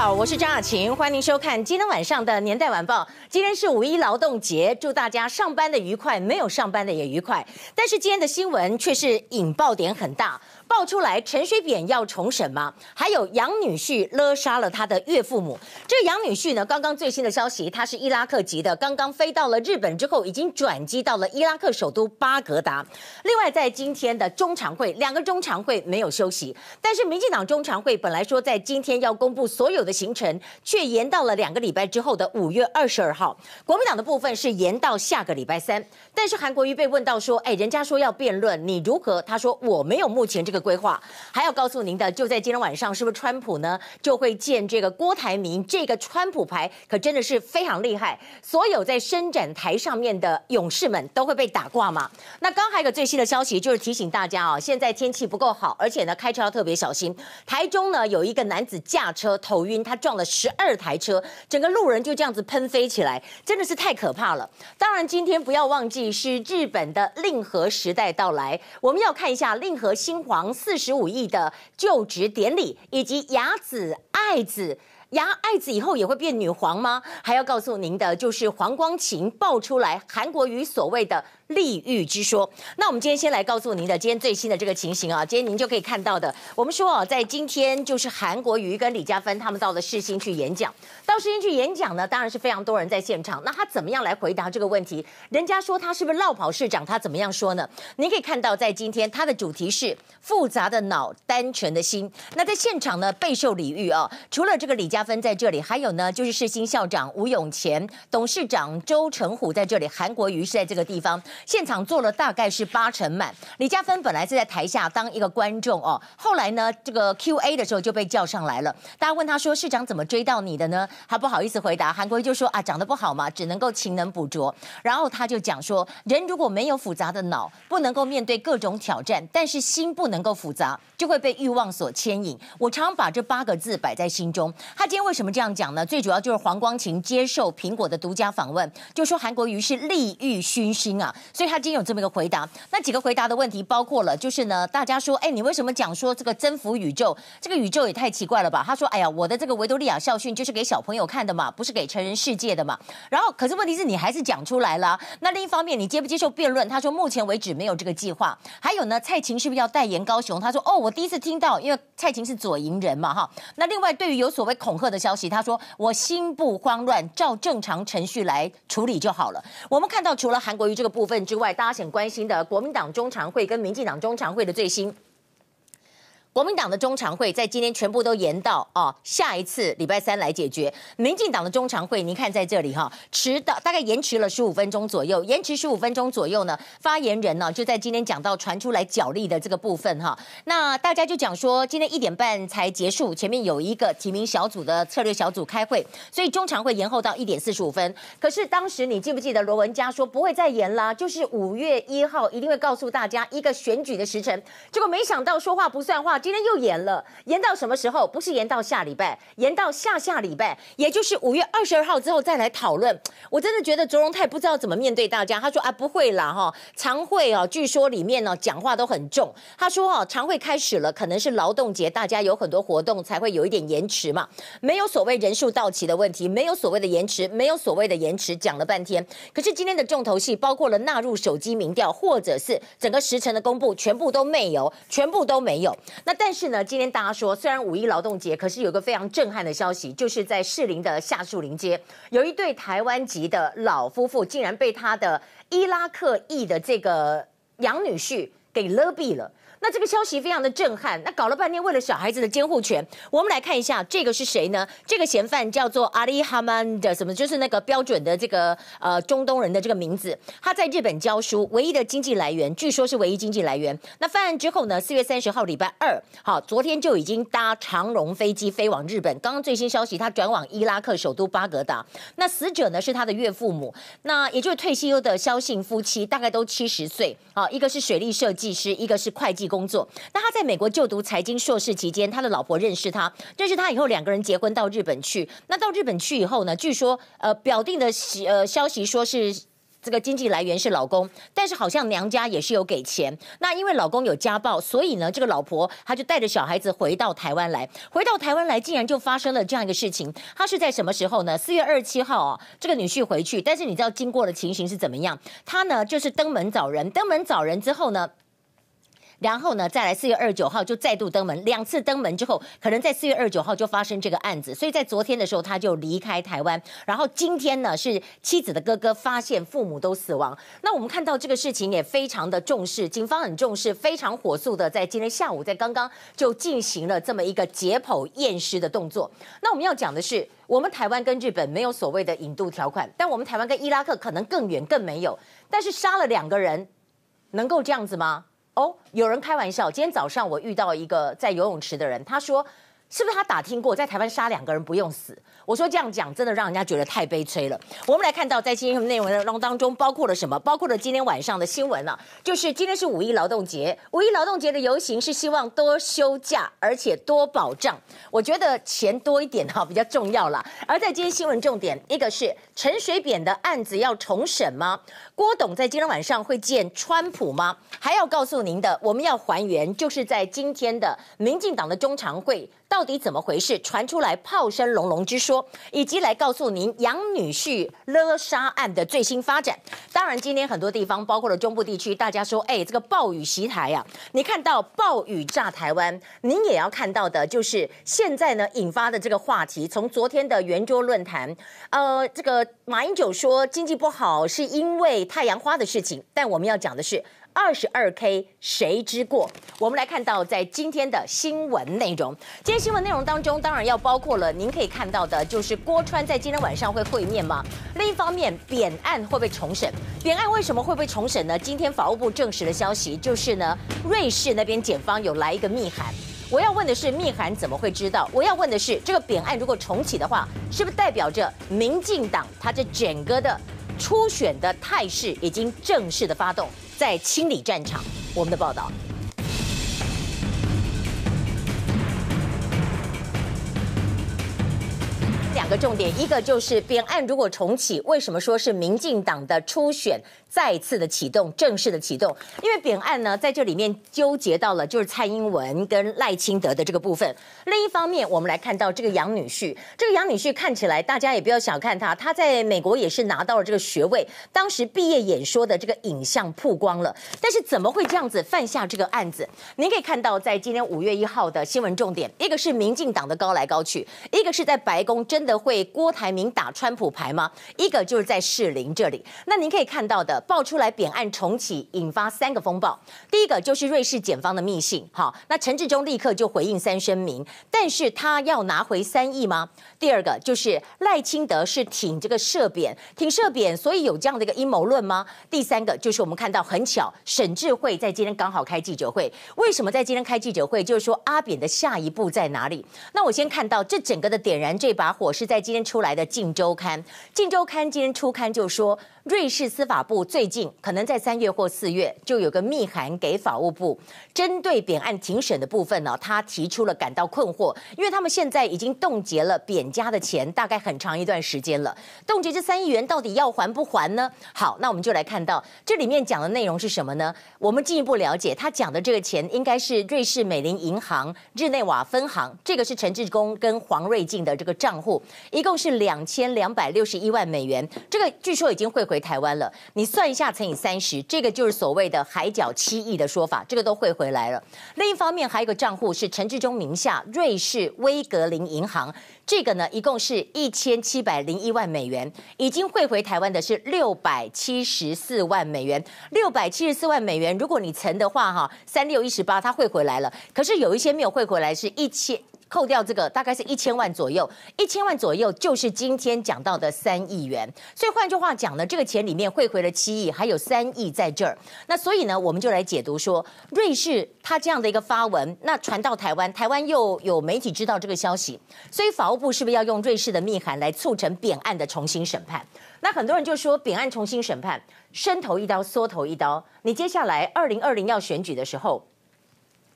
好，我是张雅琴，欢迎收看今天晚上的《年代晚报》。今天是五一劳动节，祝大家上班的愉快，没有上班的也愉快。但是今天的新闻却是引爆点很大。爆出来陈水扁要重审吗？还有杨女婿勒杀了他的岳父母。这杨女婿呢，刚刚最新的消息，他是伊拉克籍的，刚刚飞到了日本之后，已经转机到了伊拉克首都巴格达。另外，在今天的中常会，两个中常会没有休息，但是民进党中常会本来说在今天要公布所有的行程，却延到了两个礼拜之后的五月二十二号。国民党的部分是延到下个礼拜三。但是韩国瑜被问到说，哎，人家说要辩论，你如何？他说我没有目前这个。规划还要告诉您的，就在今天晚上，是不是川普呢就会见这个郭台铭？这个川普牌可真的是非常厉害，所有在伸展台上面的勇士们都会被打挂吗？那刚还有个最新的消息，就是提醒大家啊，现在天气不够好，而且呢开车要特别小心。台中呢有一个男子驾车头晕，他撞了十二台车，整个路人就这样子喷飞起来，真的是太可怕了。当然，今天不要忘记是日本的令和时代到来，我们要看一下令和新皇。四十五亿的就职典礼，以及雅子爱子，雅爱子以后也会变女皇吗？还要告诉您的就是黄光芹爆出来韩国瑜所谓的。利欲之说，那我们今天先来告诉您的今天最新的这个情形啊，今天您就可以看到的。我们说啊，在今天就是韩国瑜跟李佳芬他们到了世新去演讲，到世新去演讲呢，当然是非常多人在现场。那他怎么样来回答这个问题？人家说他是不是落跑市长？他怎么样说呢？您可以看到，在今天他的主题是复杂的脑，单纯的心。那在现场呢，备受礼遇啊，除了这个李佳芬在这里，还有呢就是世新校长吴永干、董事长周成虎在这里，韩国瑜是在这个地方。现场坐了大概是八成满，李嘉芬本来是在台下当一个观众哦，后来呢，这个 Q&A 的时候就被叫上来了。大家问他说：“市长怎么追到你的呢？”他不好意思回答，韩国瑜就说：“啊，长得不好嘛，只能够勤能补拙。”然后他就讲说：“人如果没有复杂的脑，不能够面对各种挑战；但是心不能够复杂，就会被欲望所牵引。”我常把这八个字摆在心中。他今天为什么这样讲呢？最主要就是黄光芹接受苹果的独家访问，就说韩国瑜是利欲熏心啊。所以他今天有这么一个回答，那几个回答的问题包括了，就是呢，大家说，哎，你为什么讲说这个征服宇宙？这个宇宙也太奇怪了吧？他说，哎呀，我的这个维多利亚校训就是给小朋友看的嘛，不是给成人世界的嘛。然后，可是问题是你还是讲出来了。那另一方面，你接不接受辩论？他说，目前为止没有这个计划。还有呢，蔡琴是不是要代言高雄？他说，哦，我第一次听到，因为蔡琴是左营人嘛，哈。那另外，对于有所谓恐吓的消息，他说，我心不慌乱，照正常程序来处理就好了。我们看到，除了韩国瑜这个部分之外，大家很关心的国民党中常会跟民进党中常会的最新。国民党的中常会在今天全部都延到哦，下一次礼拜三来解决。民进党的中常会，您看在这里哈，迟到大概延迟了十五分钟左右，延迟十五分钟左右呢，发言人呢就在今天讲到传出来角力的这个部分哈。那大家就讲说，今天一点半才结束，前面有一个提名小组的策略小组开会，所以中常会延后到一点四十五分。可是当时你记不记得罗文嘉说不会再延啦，就是五月一号一定会告诉大家一个选举的时辰。结果没想到说话不算话。今天又延了，延到什么时候？不是延到下礼拜，延到下下礼拜，也就是五月二十二号之后再来讨论。我真的觉得卓荣泰不知道怎么面对大家。他说啊，不会啦哈，常会哦，据说里面呢讲话都很重。他说哦，常会开始了，可能是劳动节，大家有很多活动才会有一点延迟嘛。没有所谓人数到齐的问题，没有所谓的延迟，没有所谓的延迟，讲了半天。可是今天的重头戏包括了纳入手机民调，或者是整个时程的公布，全部都没有，全部都没有。那那但是。呢今天大家说，虽然五一劳动节，可是有个非常震撼的消息，就是在士林的下树林街，有一对台湾籍的老夫妇，竟然被他的伊拉克裔的这个杨女婿给勒毙了。那这个消息非常的震撼，那搞了半天为了小孩子的监护权，我们来看一下这个是谁呢？这个嫌犯叫做阿里哈曼的什么，就是那个标准的这个呃中东人的这个名字。他在日本教书，唯一的经济来源据说是唯一经济来源。那犯案之后呢？四月三十号礼拜二，好，昨天就已经搭长荣飞机飞往日本。刚刚最新消息，他转往伊拉克首都巴格达。那死者呢是他的岳父母，那也就是退休的肖姓夫妻，大概都七十岁。啊，一个是水利设计师，一个是会计。工作。那他在美国就读财经硕士期间，他的老婆认识他，认识他以后，两个人结婚到日本去。那到日本去以后呢，据说呃表定的呃消息说是这个经济来源是老公，但是好像娘家也是有给钱。那因为老公有家暴，所以呢，这个老婆她就带着小孩子回到台湾来。回到台湾来，竟然就发生了这样一个事情。她是在什么时候呢？四月二十七号啊，这个女婿回去，但是你知道经过的情形是怎么样？他呢就是登门找人，登门找人之后呢。然后呢，再来四月二十九号就再度登门，两次登门之后，可能在四月二十九号就发生这个案子，所以在昨天的时候他就离开台湾。然后今天呢，是妻子的哥哥发现父母都死亡。那我们看到这个事情也非常的重视，警方很重视，非常火速的在今天下午，在刚刚就进行了这么一个解剖验尸的动作。那我们要讲的是，我们台湾跟日本没有所谓的引渡条款，但我们台湾跟伊拉克可能更远更没有。但是杀了两个人，能够这样子吗？哦，有人开玩笑。今天早上我遇到一个在游泳池的人，他说：“是不是他打听过，在台湾杀两个人不用死？”我说这样讲真的让人家觉得太悲催了。我们来看到在今天内容的当中包括了什么？包括了今天晚上的新闻了，就是今天是五一劳动节，五一劳动节的游行是希望多休假，而且多保障。我觉得钱多一点哈比较重要啦。而在今天新闻重点，一个是陈水扁的案子要重审吗？郭董在今天晚上会见川普吗？还要告诉您的，我们要还原，就是在今天的民进党的中常会到底怎么回事？传出来炮声隆隆之说。以及来告诉您杨女婿勒杀案的最新发展。当然，今天很多地方，包括了中部地区，大家说，哎，这个暴雨袭台啊，你看到暴雨炸台湾，您也要看到的，就是现在呢引发的这个话题。从昨天的圆桌论坛，呃，这个马英九说经济不好是因为太阳花的事情，但我们要讲的是。二十二 K 谁之过？我们来看到在今天的新闻内容。今天新闻内容当中，当然要包括了您可以看到的，就是郭川在今天晚上会会面吗？另一方面，扁案会不会重审？扁案为什么会被重审呢？今天法务部证实的消息就是呢，瑞士那边检方有来一个密函。我要问的是，密函怎么会知道？我要问的是，这个扁案如果重启的话，是不是代表着民进党它这整个的初选的态势已经正式的发动？在清理战场，我们的报道。两个重点，一个就是扁案如果重启，为什么说是民进党的初选？再次的启动，正式的启动，因为扁案呢，在这里面纠结到了就是蔡英文跟赖清德的这个部分。另一方面，我们来看到这个杨女婿，这个杨女婿看起来大家也不要小看他，他在美国也是拿到了这个学位，当时毕业演说的这个影像曝光了。但是怎么会这样子犯下这个案子？您可以看到，在今天五月一号的新闻重点，一个是民进党的高来高去，一个是在白宫真的会郭台铭打川普牌吗？一个就是在士林这里。那您可以看到的。爆出来扁案重启，引发三个风暴。第一个就是瑞士检方的密信，好，那陈志忠立刻就回应三声明，但是他要拿回三亿吗？第二个就是赖清德是挺这个赦扁，挺赦扁，所以有这样的一个阴谋论吗？第三个就是我们看到很巧，沈智慧在今天刚好开记者会，为什么在今天开记者会？就是说阿扁的下一步在哪里？那我先看到这整个的点燃这把火是在今天出来的《镜周刊》，《镜周刊》今天出刊就说。瑞士司法部最近可能在三月或四月就有个密函给法务部，针对扁案庭审的部分呢，他提出了感到困惑，因为他们现在已经冻结了扁家的钱，大概很长一段时间了。冻结这三亿元到底要还不还呢？好，那我们就来看到这里面讲的内容是什么呢？我们进一步了解，他讲的这个钱应该是瑞士美林银行日内瓦分行，这个是陈致中跟黄瑞进的这个账户，一共是两千两百六十一万美元，这个据说已经汇回台湾了，你算算一下乘以三十，这个就是所谓的海角七亿的说法，这个都汇回来了。另一方面，还有一个账户是陈志忠名下瑞士威格林银行，这个呢一共是一千七百零一万美元，已经汇回台湾的是六百七十四万美元。六百七十四万美元，如果你乘的话，哈，三六一十八，它汇回来了。可是有一些没有汇回来，是一千。扣掉这个大概是一千万左右，一千万左右就是今天讲到的三亿元。所以换句话讲呢，这个钱里面汇回了七亿，还有三亿在这儿。那所以呢，我们就来解读说，瑞士他这样的一个发文，那传到台湾，台湾又有媒体知道这个消息，所以法务部是不是要用瑞士的密函来促成扁案的重新审判？那很多人就说，扁案重新审判，伸头一刀，缩头一刀。你接下来二零二零要选举的时候。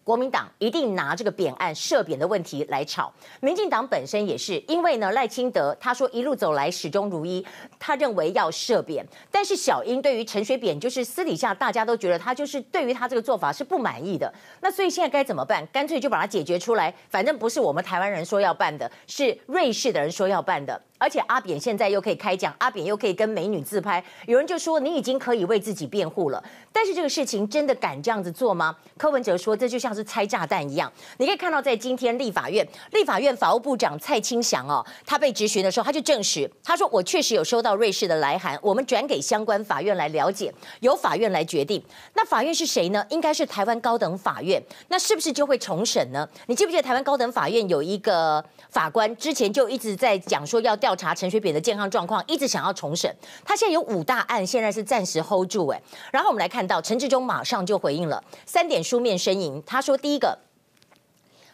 国民党一定拿这个扁案涉扁的问题来炒，民进党本身也是，因为呢赖清德他说一路走来始终如一，他认为要涉扁，但是小英对于陈水扁就是私底下大家都觉得他就是对于他这个做法是不满意的，那所以现在该怎么办？干脆就把它解决出来，反正不是我们台湾人说要办的，是瑞士的人说要办的。而且阿扁现在又可以开讲，阿扁又可以跟美女自拍，有人就说你已经可以为自己辩护了。但是这个事情真的敢这样子做吗？柯文哲说这就像是拆炸弹一样。你可以看到，在今天立法院，立法院法务部长蔡清祥哦，他被质询的时候，他就证实，他说我确实有收到瑞士的来函，我们转给相关法院来了解，由法院来决定。那法院是谁呢？应该是台湾高等法院。那是不是就会重审呢？你记不记得台湾高等法院有一个法官之前就一直在讲说要调。查陈水扁的健康状况，一直想要重审。他现在有五大案，现在是暂时 hold 住。哎，然后我们来看到陈志忠马上就回应了三点书面声明。他说，第一个，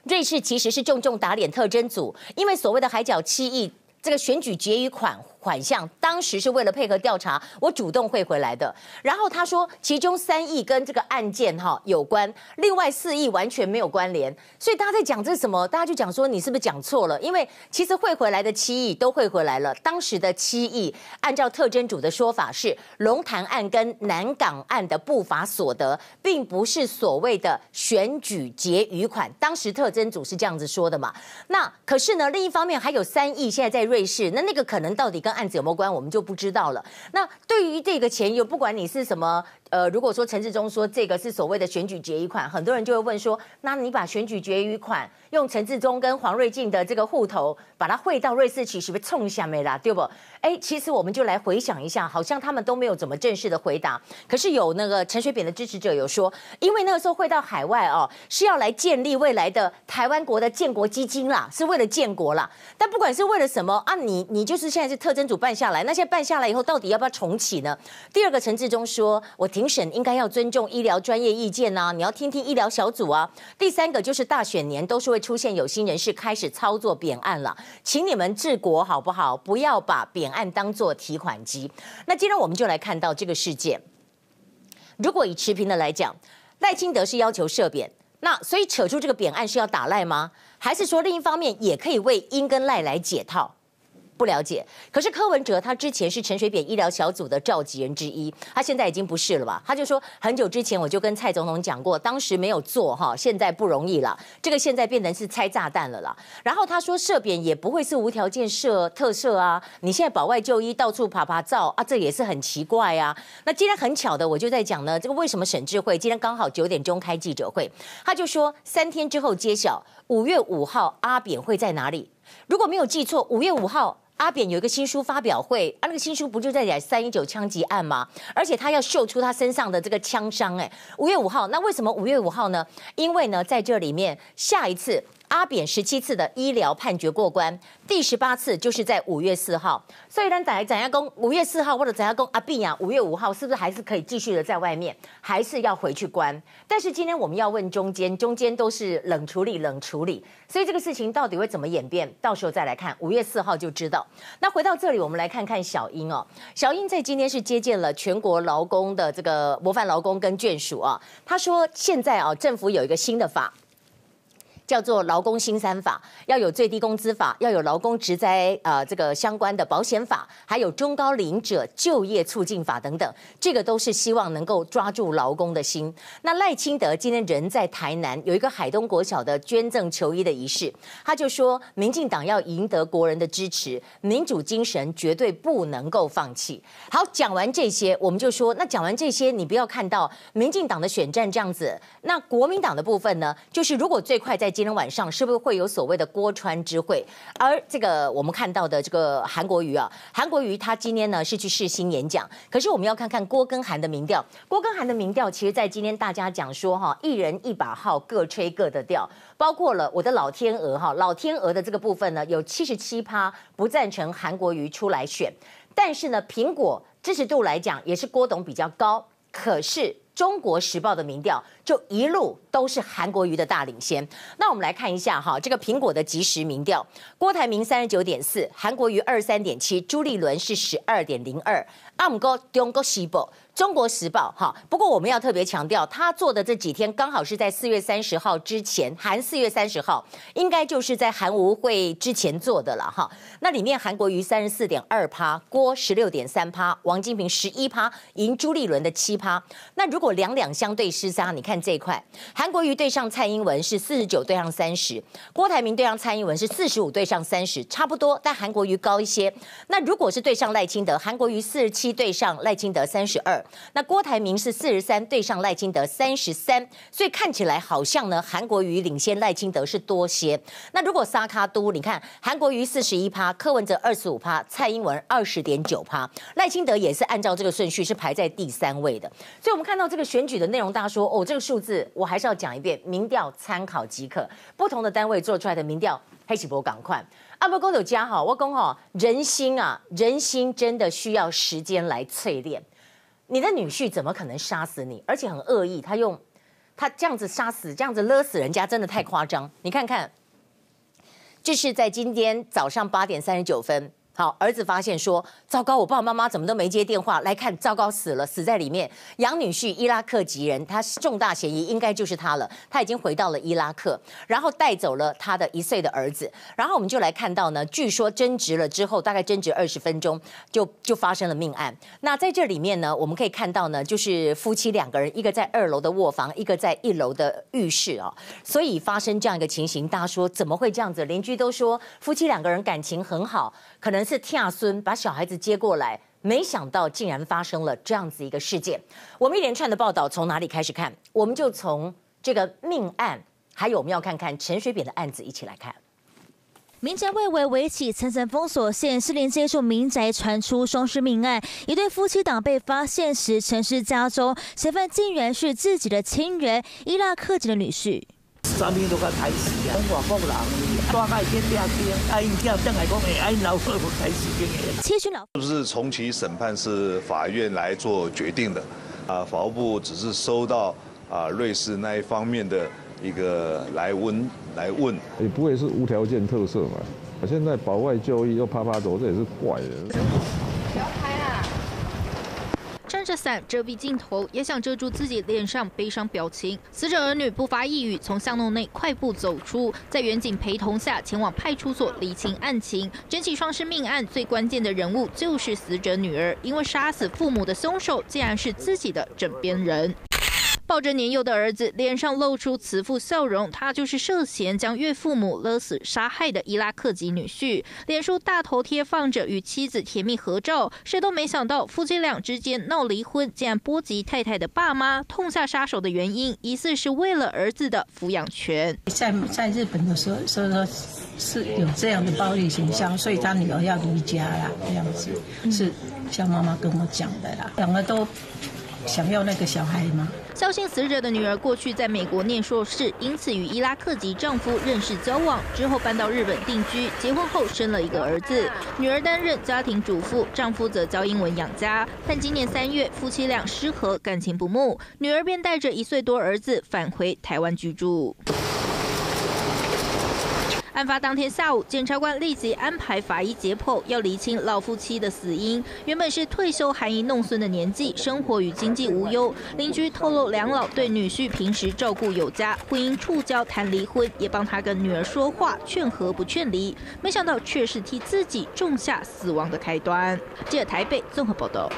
瑞士其实是重重打脸特征组，因为所谓的海角七亿这个选举结余款。款项当时是为了配合调查，我主动汇回来的。然后他说，其中三亿跟这个案件哈有关，另外四亿完全没有关联。所以大家在讲这什么？大家就讲说你是不是讲错了？因为其实汇回来的七亿都汇回来了。当时的七亿，按照特侦组的说法是龙潭案跟南港案的不法所得，并不是所谓的选举结余款。当时特侦组是这样子说的嘛？那可是呢，另一方面还有三亿现在在瑞士，那那个可能到底跟案子有没有关，我们就不知道了。那对于这个钱，又不管你是什么，呃，如果说陈志忠说这个是所谓的选举结余款，很多人就会问说，那你把选举结余款用陈志忠跟黄瑞进的这个户头把它汇到瑞士去，是不是冲下没啦？对不？哎，其实我们就来回想一下，好像他们都没有怎么正式的回答。可是有那个陈水扁的支持者有说，因为那个时候汇到海外哦，是要来建立未来的台湾国的建国基金啦，是为了建国啦。但不管是为了什么啊，你你就是现在是特侦组办下来，那现在办下来以后，到底要不要重启呢？第二个，陈志忠说，我庭审应该要尊重医疗专业意见呐，你要听听医疗小组啊。第三个就是大选年都是会出现有心人士开始操作扁案了，请你们治国好不好？不要把扁案当做提款机。那今天我们就来看到这个事件。如果以持平的来讲，赖清德是要求赦扁，那所以扯出这个扁案是要打赖吗？还是说另一方面也可以为英跟赖来解套？不了解，可是柯文哲他之前是陈水扁医疗小组的召集人之一，他现在已经不是了吧？他就说很久之前我就跟蔡总统讲过，当时没有做哈，现在不容易了，这个现在变成是拆炸弹了啦。然后他说设扁也不会是无条件设特赦啊，你现在保外就医到处爬爬照啊，这也是很奇怪啊。那今天很巧的，我就在讲呢，这个为什么沈智慧今天刚好九点钟开记者会，他就说三天之后揭晓，五月五号阿扁会在哪里？如果没有记错，五月五号。阿扁有一个新书发表会，啊，那个新书不就在讲三一九枪击案吗？而且他要秀出他身上的这个枪伤，哎，五月五号，那为什么五月五号呢？因为呢，在这里面下一次。阿扁十七次的医疗判决过关，第十八次就是在五月四号。所以呢，咱咱亚公五月四号或者咱亚公阿扁啊，五月五号是不是还是可以继续的在外面，还是要回去关？但是今天我们要问中间，中间都是冷处理，冷处理。所以这个事情到底会怎么演变？到时候再来看，五月四号就知道。那回到这里，我们来看看小英哦。小英在今天是接见了全国劳工的这个模范劳工跟眷属啊。他说现在啊，政府有一个新的法。叫做劳工新三法，要有最低工资法，要有劳工职灾呃这个相关的保险法，还有中高龄者就业促进法等等，这个都是希望能够抓住劳工的心。那赖清德今天人在台南，有一个海东国小的捐赠球衣的仪式，他就说，民进党要赢得国人的支持，民主精神绝对不能够放弃。好，讲完这些，我们就说，那讲完这些，你不要看到民进党的选战这样子，那国民党的部分呢，就是如果最快在。今天晚上是不是会有所谓的郭川之会？而这个我们看到的这个韩国瑜啊，韩国瑜他今天呢是去世新演讲。可是我们要看看郭跟韩的民调，郭跟韩的民调，其实在今天大家讲说哈，一人一把号，各吹各的调，包括了我的老天鹅哈，老天鹅的这个部分呢，有七十七趴不赞成韩国瑜出来选，但是呢，苹果支持度来讲也是郭董比较高，可是。中国时报的民调，就一路都是韩国瑜的大领先。那我们来看一下哈，这个苹果的即时民调，郭台铭三十九点四，韩国瑜二十三点七，朱立伦是十二点零二。阿姆哥中国时报，中国时报哈。不过我们要特别强调，他做的这几天刚好是在四月三十号之前，韩四月三十号，应该就是在韩吴会之前做的了哈。那里面韩国瑜三十四点二趴，郭十六点三趴，王金平十一趴，赢朱立伦的七趴。那如果两两相对厮杀，你看这一块，韩国瑜对上蔡英文是四十九对上三十，郭台铭对上蔡英文是四十五对上三十，差不多，但韩国瑜高一些。那如果是对上赖清德，韩国瑜四十七。对上赖清德三十二，那郭台铭是四十三对上赖清德三十三，所以看起来好像呢，韩国瑜领先赖清德是多些。那如果沙卡都，你看韩国瑜四十一趴，柯文哲二十五趴，蔡英文二十点九趴，赖清德也是按照这个顺序是排在第三位的。所以我们看到这个选举的内容，大家说哦，这个数字我还是要讲一遍，民调参考即可，不同的单位做出来的民调，黑起波赶快。阿波哥有加哈，我讲哈，人心啊，人心真的需要时间来淬炼。你的女婿怎么可能杀死你？而且很恶意，他用他这样子杀死，这样子勒死人家，真的太夸张。你看看，这是在今天早上八点三十九分。好，儿子发现说：“糟糕，我爸爸妈妈怎么都没接电话？来看，糟糕，死了，死在里面。养女婿伊拉克籍人，他重大嫌疑，应该就是他了。他已经回到了伊拉克，然后带走了他的一岁的儿子。然后我们就来看到呢，据说争执了之后，大概争执二十分钟，就就发生了命案。那在这里面呢，我们可以看到呢，就是夫妻两个人，一个在二楼的卧房，一个在一楼的浴室啊。所以发生这样一个情形，大家说怎么会这样子？邻居都说夫妻两个人感情很好，可能是。是跳孙把小孩子接过来，没想到竟然发生了这样子一个事件。我们一连串的报道从哪里开始看？我们就从这个命案，还有我们要看看陈水扁的案子一起来看。民宅外围围起层层封锁线，士林街处民宅传出双尸命案，一对夫妻档被发现时陈尸家中，嫌犯竟然是自己的亲人，伊拉克籍的女婿。七旬老，是不是重启审判是法院来做决定的？啊，法务部只是收到啊瑞士那一方面的一个来问来问，也不会是无条件特赦嘛？啊，现在保外就医又趴趴走，这也是怪的。遮伞遮蔽镜头，也想遮住自己脸上悲伤表情。死者儿女不发一语，从巷弄内快步走出，在远景陪同下前往派出所理清案情。整起双尸命案最关键的人物就是死者女儿，因为杀死父母的凶手竟然是自己的枕边人。抱着年幼的儿子，脸上露出慈父笑容。他就是涉嫌将岳父母勒死、杀害的伊拉克籍女婿。脸书大头贴放着与妻子甜蜜合照。谁都没想到，夫妻俩之间闹离婚，竟然波及太太的爸妈。痛下杀手的原因，疑似是为了儿子的抚养权。在在日本的时候，所以说是有这样的暴力形象，所以他女儿要离家啦，这样子是像妈妈跟我讲的啦，两个都。想要那个小孩吗？萧姓死者的女儿过去在美国念硕士，因此与伊拉克籍丈夫认识交往，之后搬到日本定居。结婚后生了一个儿子，女儿担任家庭主妇，丈夫则教英文养家。但今年三月，夫妻俩失和，感情不睦，女儿便带着一岁多儿子返回台湾居住。案发当天下午，检察官立即安排法医解剖，要厘清老夫妻的死因。原本是退休含饴弄孙的年纪，生活与经济无忧。邻居透露，两老对女婿平时照顾有加，婚姻触礁谈离婚，也帮他跟女儿说话劝和不劝离。没想到却是替自己种下死亡的开端。记者台北综合报道。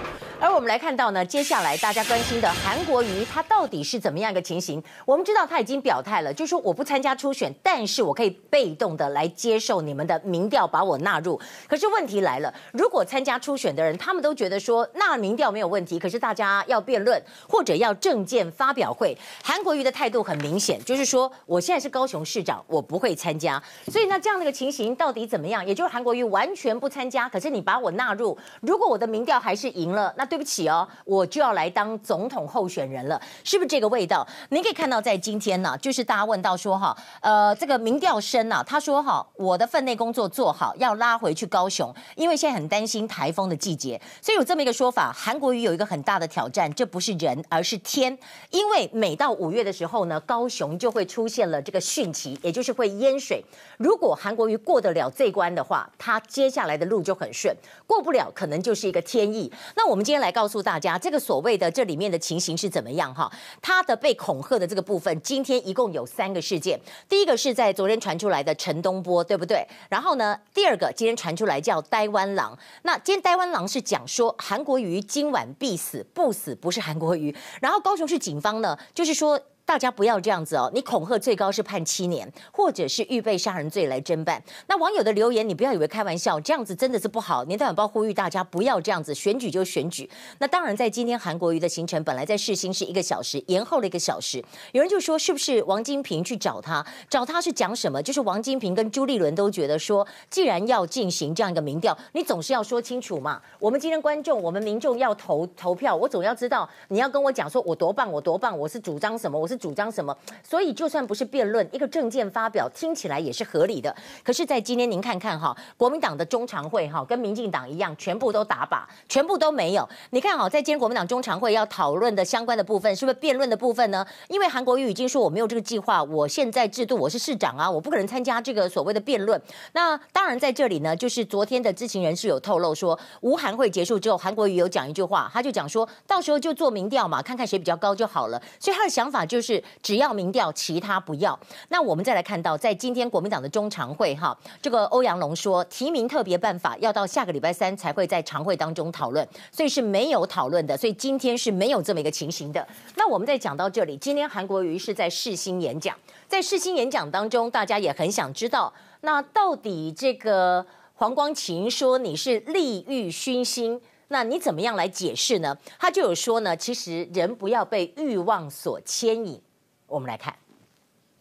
而我们来看到呢，接下来大家关心的韩国瑜他到底是怎么样一个情形？我们知道他已经表态了，就说我不参加初选，但是我可以被动的来接受你们的民调，把我纳入。可是问题来了，如果参加初选的人，他们都觉得说那民调没有问题，可是大家要辩论或者要政见发表会，韩国瑜的态度很明显，就是说我现在是高雄市长，我不会参加。所以那这样的一个情形到底怎么样？也就是韩国瑜完全不参加，可是你把我纳入，如果我的民调还是赢了，那。对不起哦，我就要来当总统候选人了，是不是这个味道？您可以看到，在今天呢，就是大家问到说哈，呃，这个民调声呢，他说哈，我的分内工作做好，要拉回去高雄，因为现在很担心台风的季节，所以有这么一个说法。韩国瑜有一个很大的挑战，这不是人，而是天，因为每到五月的时候呢，高雄就会出现了这个汛期，也就是会淹水。如果韩国瑜过得了这关的话，他接下来的路就很顺；过不了，可能就是一个天意。那我们今天来告诉大家，这个所谓的这里面的情形是怎么样？哈，他的被恐吓的这个部分，今天一共有三个事件。第一个是在昨天传出来的陈东波，对不对？然后呢，第二个今天传出来叫台湾狼。那今天台湾狼是讲说韩国瑜今晚必死，不死不是韩国瑜。然后高雄市警方呢，就是说。大家不要这样子哦！你恐吓最高是判七年，或者是预备杀人罪来侦办。那网友的留言，你不要以为开玩笑，这样子真的是不好。年代晚报呼吁大家不要这样子，选举就选举。那当然，在今天韩国瑜的行程本来在世新是一个小时，延后了一个小时。有人就说，是不是王金平去找他？找他是讲什么？就是王金平跟朱立伦都觉得说，既然要进行这样一个民调，你总是要说清楚嘛。我们今天观众，我们民众要投投票，我总要知道你要跟我讲说我多棒，我多棒，我是主张什么，我是。主张什么？所以就算不是辩论，一个政见发表听起来也是合理的。可是，在今天您看看哈，国民党的中常会哈，跟民进党一样，全部都打靶，全部都没有。你看哈，在今天国民党中常会要讨论的相关的部分，是不是辩论的部分呢？因为韩国瑜已经说我没有这个计划，我现在制度我是市长啊，我不可能参加这个所谓的辩论。那当然在这里呢，就是昨天的知情人士有透露说，吴韩会结束之后，韩国瑜有讲一句话，他就讲说到时候就做民调嘛，看看谁比较高就好了。所以他的想法就。是只要民调，其他不要。那我们再来看到，在今天国民党的中常会哈，这个欧阳龙说提名特别办法要到下个礼拜三才会在常会当中讨论，所以是没有讨论的。所以今天是没有这么一个情形的。那我们再讲到这里，今天韩国瑜是在世新演讲，在世新演讲当中，大家也很想知道，那到底这个黄光芹说你是利欲熏心。那你怎么样来解释呢？他就有说呢，其实人不要被欲望所牵引。我们来看。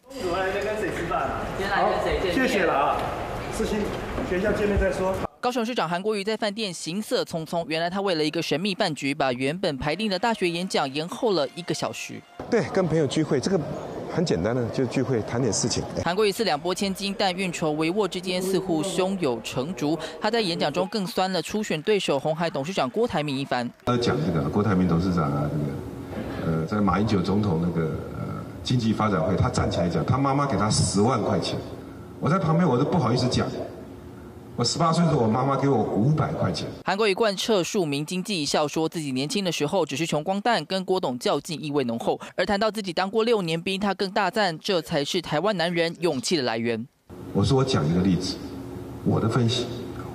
公主来跟谁吃饭啊？今天来跟谁见面？谢谢了啊，事情学校见面再说。高雄市长韩国瑜在饭店行色匆匆，原来他为了一个神秘饭局，把原本排定的大学演讲延后了一个小时。对，跟朋友聚会，这个。很简单的，就聚会谈点事情。韩国瑜四两拨千斤，但运筹帷幄之间似乎胸有成竹。他在演讲中更酸了初选对手红海董事长郭台铭一番。他讲这个郭台铭董事长啊，这个呃，在马英九总统那个呃经济发展会，他站起来讲，他妈妈给他十万块钱，我在旁边我都不好意思讲。我十八岁的时候，我妈妈给我五百块钱。韩国一贯彻庶民经济，笑说自己年轻的时候只是穷光蛋，跟郭董较劲意味浓厚。而谈到自己当过六年兵，他更大赞这才是台湾男人勇气的来源。我说我讲一个例子，我的分析，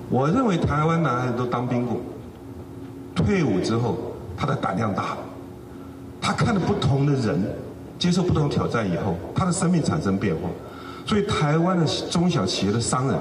我认为台湾男人都当兵过，退伍之后他的胆量大，他看了不同的人，接受不同挑战以后，他的生命产生变化。所以台湾的中小企业的商人。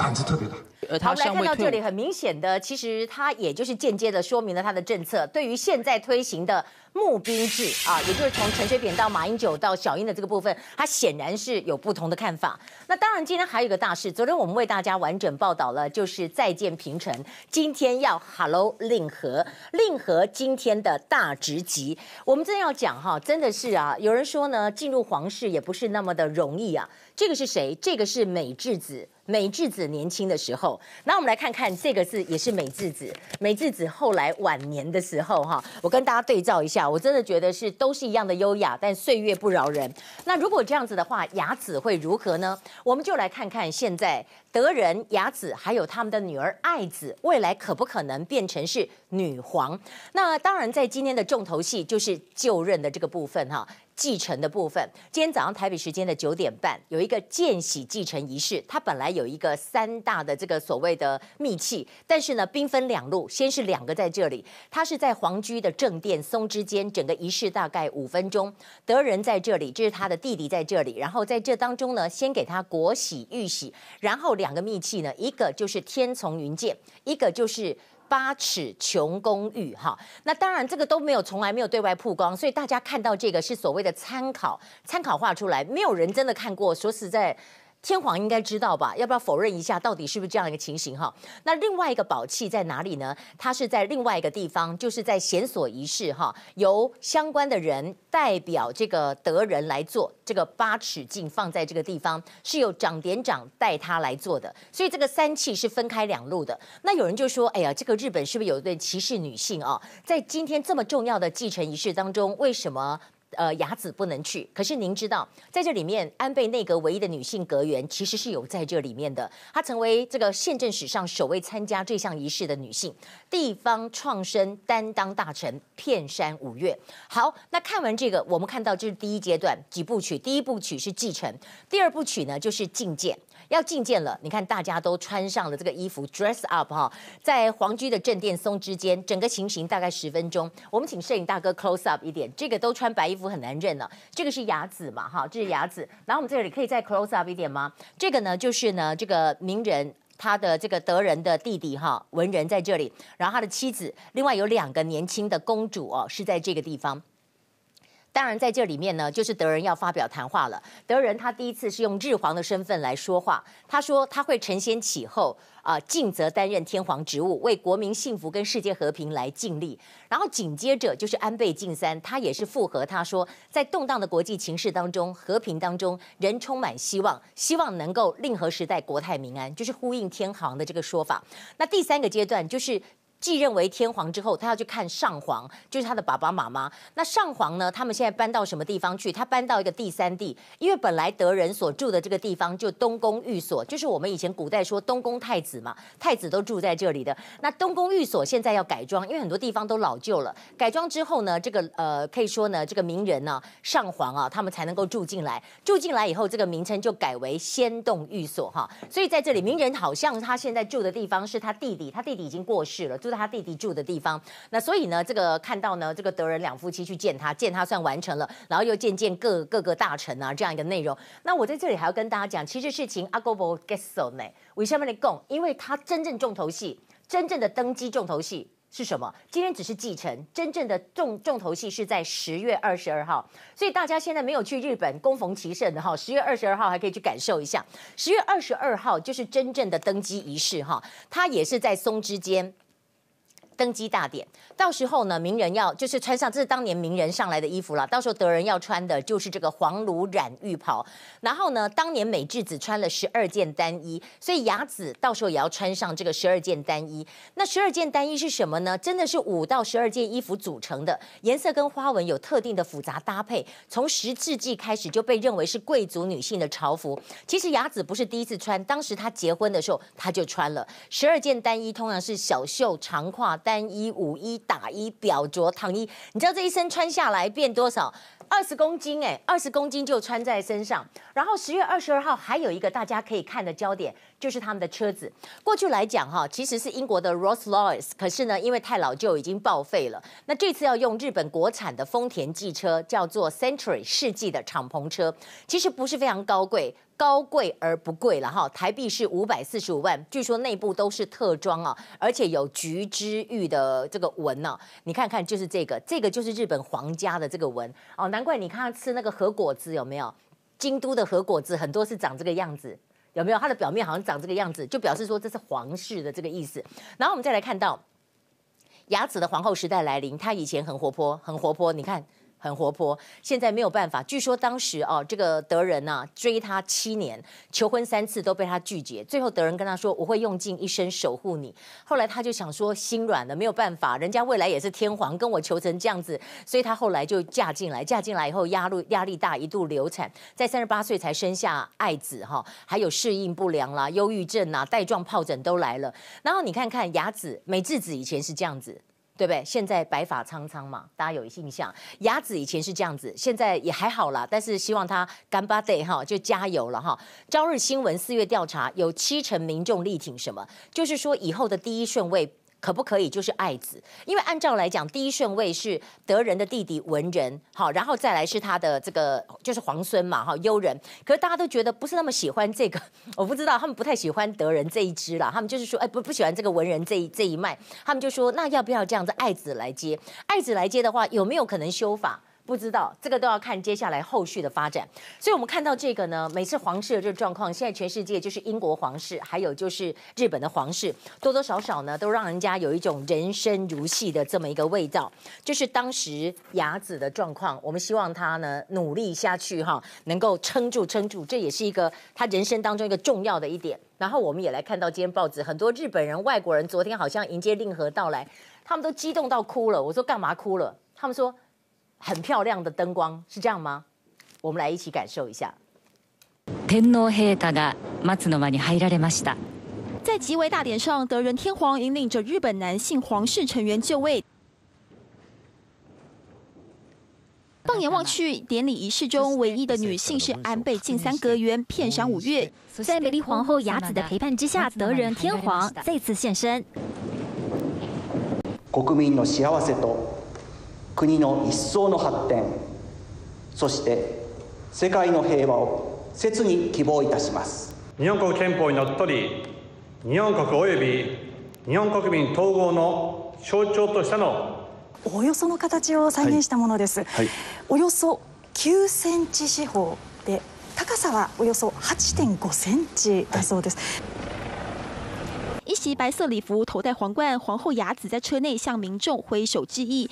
胆子特别大。好，我们来看到这里，很明显的，其实他也就是间接的说明了他的政策。对于现在推行的募兵制啊，也就是从陈水扁到马英九到小英的这个部分，他显然是有不同的看法。那当然，今天还有一个大事，昨天我们为大家完整报道了，就是再见平成，今天要 Hello 令和，令和今天的大直击。我们真的要讲哈，真的是啊，有人说呢，进入皇室也不是那么的容易啊。这个是谁？这个是美智子。美智子年轻的时候，那我们来看看这个字也是美智子。美智子后来晚年的时候，哈，我跟大家对照一下，我真的觉得是都是一样的优雅，但岁月不饶人。那如果这样子的话，雅子会如何呢？我们就来看看现在德仁、雅子还有他们的女儿爱子，未来可不可能变成是女皇？那当然，在今天的重头戏就是就任的这个部分，哈。继承的部分，今天早上台北时间的九点半有一个见喜继承仪式。它本来有一个三大的这个所谓的秘器，但是呢，兵分两路，先是两个在这里，他是在皇居的正殿松之间，整个仪式大概五分钟。德仁在这里，这是他的弟弟在这里，然后在这当中呢，先给他国玺玉玺，然后两个秘器呢，一个就是天丛云剑，一个就是。八尺琼公寓哈，那当然这个都没有，从来没有对外曝光，所以大家看到这个是所谓的参考，参考画出来，没有人真的看过。说实在。天皇应该知道吧？要不要否认一下，到底是不是这样一个情形哈？那另外一个宝器在哪里呢？它是在另外一个地方，就是在显所仪式哈，由相关的人代表这个德仁来做这个八尺镜，放在这个地方，是由长典长带他来做的，所以这个三器是分开两路的。那有人就说，哎呀，这个日本是不是有一对歧视女性啊？在今天这么重要的继承仪式当中，为什么？呃，雅子不能去。可是您知道，在这里面，安倍内阁唯一的女性阁员其实是有在这里面的。她成为这个宪政史上首位参加这项仪式的女性，地方创生担当大臣片山五月。好，那看完这个，我们看到这是第一阶段几部曲。第一部曲是继承，第二部曲呢就是觐见。要觐见了，你看大家都穿上了这个衣服，dress up 哈，在皇居的正殿松之间，整个行刑大概十分钟。我们请摄影大哥 close up 一点，这个都穿白衣服很难认了。这个是雅子嘛，哈，这是雅子。然后我们这里可以再 close up 一点吗？这个呢，就是呢这个名人他的这个德仁的弟弟哈，文仁在这里，然后他的妻子，另外有两个年轻的公主哦，是在这个地方。当然，在这里面呢，就是德仁要发表谈话了。德仁他第一次是用日皇的身份来说话，他说他会承先启后，啊、呃，尽责担任天皇职务，为国民幸福跟世界和平来尽力。然后紧接着就是安倍晋三，他也是附和他说，在动荡的国际情势当中，和平当中，人充满希望，希望能够令和时代国泰民安，就是呼应天皇的这个说法。那第三个阶段就是。继任为天皇之后，他要去看上皇，就是他的爸爸妈妈。那上皇呢？他们现在搬到什么地方去？他搬到一个第三地，因为本来德仁所住的这个地方就东宫寓所，就是我们以前古代说东宫太子嘛，太子都住在这里的。那东宫寓所现在要改装，因为很多地方都老旧了。改装之后呢，这个呃可以说呢，这个名人呢，上皇啊，他们才能够住进来。住进来以后，这个名称就改为仙洞寓所哈。所以在这里，名人好像他现在住的地方是他弟弟，他弟弟已经过世了。在他弟弟住的地方，那所以呢，这个看到呢，这个德仁两夫妻去见他，见他算完成了，然后又见见各各个大臣啊，这样一个内容。那我在这里还要跟大家讲，其实事情阿哥不 get so 呢，为什么你讲？因为他真正重头戏，真正的登基重头戏是什么？今天只是继承，真正的重重头戏是在十月二十二号。所以大家现在没有去日本，恭逢其盛的哈，十月二十二号还可以去感受一下。十月二十二号就是真正的登基仪式哈，他也是在松之间。登基大典，到时候呢，名人要就是穿上，这是当年名人上来的衣服了。到时候德仁要穿的就是这个黄炉染浴袍。然后呢，当年美智子穿了十二件单衣，所以雅子到时候也要穿上这个十二件单衣。那十二件单衣是什么呢？真的是五到十二件衣服组成的，颜色跟花纹有特定的复杂搭配。从十世纪开始就被认为是贵族女性的朝服。其实雅子不是第一次穿，当时她结婚的时候她就穿了十二件单衣，通常是小袖长褂。单衣、舞衣、打衣、表着、躺衣，你知道这一身穿下来变多少？二十公斤哎，二十公斤就穿在身上。然后十月二十二号还有一个大家可以看的焦点，就是他们的车子。过去来讲哈，其实是英国的 Rolls-Royce，可是呢，因为太老旧已经报废了。那这次要用日本国产的丰田汽车，叫做 Century 世纪的敞篷车，其实不是非常高贵。高贵而不贵了哈，台币是五百四十五万，据说内部都是特装啊，而且有菊之玉的这个纹呢、啊。你看看，就是这个，这个就是日本皇家的这个纹哦，难怪你看他吃那个核果子有没有？京都的核果子很多是长这个样子，有没有？它的表面好像长这个样子，就表示说这是皇室的这个意思。然后我们再来看到牙齿的皇后时代来临，她以前很活泼，很活泼，你看。很活泼，现在没有办法。据说当时哦，这个德仁呐追她七年，求婚三次都被她拒绝。最后德仁跟她说：“我会用尽一生守护你。”后来她就想说心软了，没有办法，人家未来也是天皇，跟我求成这样子，所以她后来就嫁进来。嫁进来以后压力压力大，一度流产，在三十八岁才生下爱子哈，还有适应不良啦、忧郁症啊、带状疱疹都来了。然后你看看雅子、美智子以前是这样子。对不对？现在白发苍苍嘛，大家有印象。雅子以前是这样子，现在也还好啦，但是希望他干巴爹哈，就加油了哈。朝日新闻四月调查，有七成民众力挺什么？就是说以后的第一顺位。可不可以就是爱子？因为按照来讲，第一顺位是德仁的弟弟文仁，好，然后再来是他的这个就是皇孙嘛，哈，悠仁。可是大家都觉得不是那么喜欢这个，我不知道他们不太喜欢德仁这一支啦，他们就是说，哎，不不喜欢这个文仁这一这一脉，他们就说，那要不要这样子爱子来接？爱子来接的话，有没有可能修法？不知道，这个都要看接下来后续的发展。所以，我们看到这个呢，每次皇室的这个状况，现在全世界就是英国皇室，还有就是日本的皇室，多多少少呢，都让人家有一种人生如戏的这么一个味道。就是当时雅子的状况，我们希望他呢努力下去哈，能够撑住撑住，这也是一个他人生当中一个重要的一点。然后，我们也来看到今天报纸，很多日本人、外国人昨天好像迎接令和到来，他们都激动到哭了。我说干嘛哭了？他们说。很漂亮的灯光，是这样吗？我们来一起感受一下。天皇陛下が松の间に入られました。在即位大典上，德仁天皇引领着日本男性皇室成员就位。放眼望去，典礼仪式中唯一的女性是安倍晋三阁员片山五月。在美丽皇后雅子的陪伴之下，德仁天皇再次现身。国民の幸せと 国の一层の発展，そして世界の平和を切に希望いたします。日本国宪法にのっとり、日本国及び日本国民统合の象徴としてのおよその形を再现したものです。はい、およそ9センチ四方で、高さはおよそ8.5センチだそうです。一袭白色礼服，头戴皇冠，皇后雅子在车内向民众挥手致意。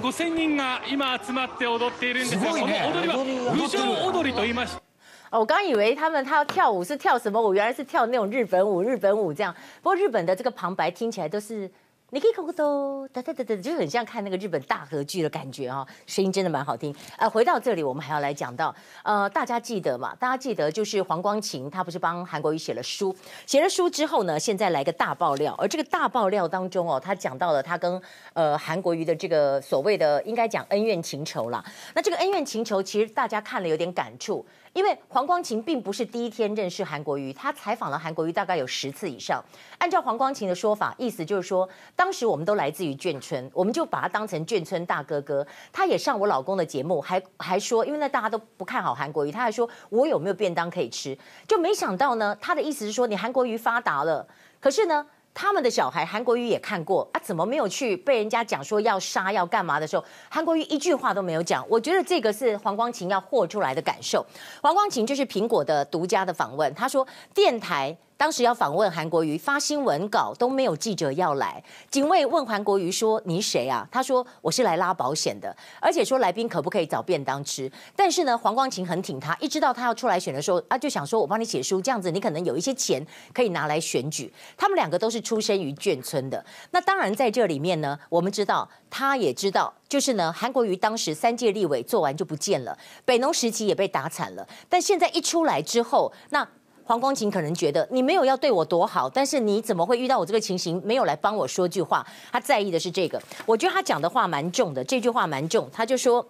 五千人が今集まって踊っているんですが、この踊りは郡上踊りと言いまして。哦，我刚以为他们他要跳舞是跳什么舞，原来是跳那种日本舞，日本舞这样。不过日本的这个旁白听起来都是。 你可以口都哒哒哒哒，就很像看那个日本大河剧的感觉哈，声音真的蛮好听。呃，回到这里，我们还要来讲到，呃，大家记得嘛？大家记得就是黄光芹，他不是帮韩国瑜写了书，写了书之后呢，现在来个大爆料，而这个大爆料当中哦，他讲到了他跟呃韩国瑜的这个所谓的应该讲恩怨情仇啦。那这个恩怨情仇，其实大家看了有点感触。因为黄光芹并不是第一天认识韩国瑜，他采访了韩国瑜大概有十次以上。按照黄光芹的说法，意思就是说，当时我们都来自于眷村，我们就把他当成眷村大哥哥。他也上我老公的节目，还还说，因为那大家都不看好韩国瑜，他还说我有没有便当可以吃？就没想到呢，他的意思是说，你韩国瑜发达了，可是呢？他们的小孩韩国瑜也看过啊，怎么没有去被人家讲说要杀要干嘛的时候，韩国瑜一句话都没有讲。我觉得这个是黄光芹要豁出来的感受。黄光芹就是苹果的独家的访问，他说电台。当时要访问韩国瑜，发新闻稿都没有记者要来。警卫问韩国瑜说：“你谁啊？”他说：“我是来拉保险的。”而且说来宾可不可以找便当吃？但是呢，黄光芹很挺他，一知道他要出来选的时候，啊，就想说：“我帮你写书，这样子你可能有一些钱可以拿来选举。”他们两个都是出生于眷村的。那当然在这里面呢，我们知道他也知道，就是呢，韩国瑜当时三届立委做完就不见了，北农时期也被打惨了。但现在一出来之后，那。黄光芹可能觉得你没有要对我多好，但是你怎么会遇到我这个情形，没有来帮我说句话？他在意的是这个。我觉得他讲的话蛮重的，这句话蛮重。他就说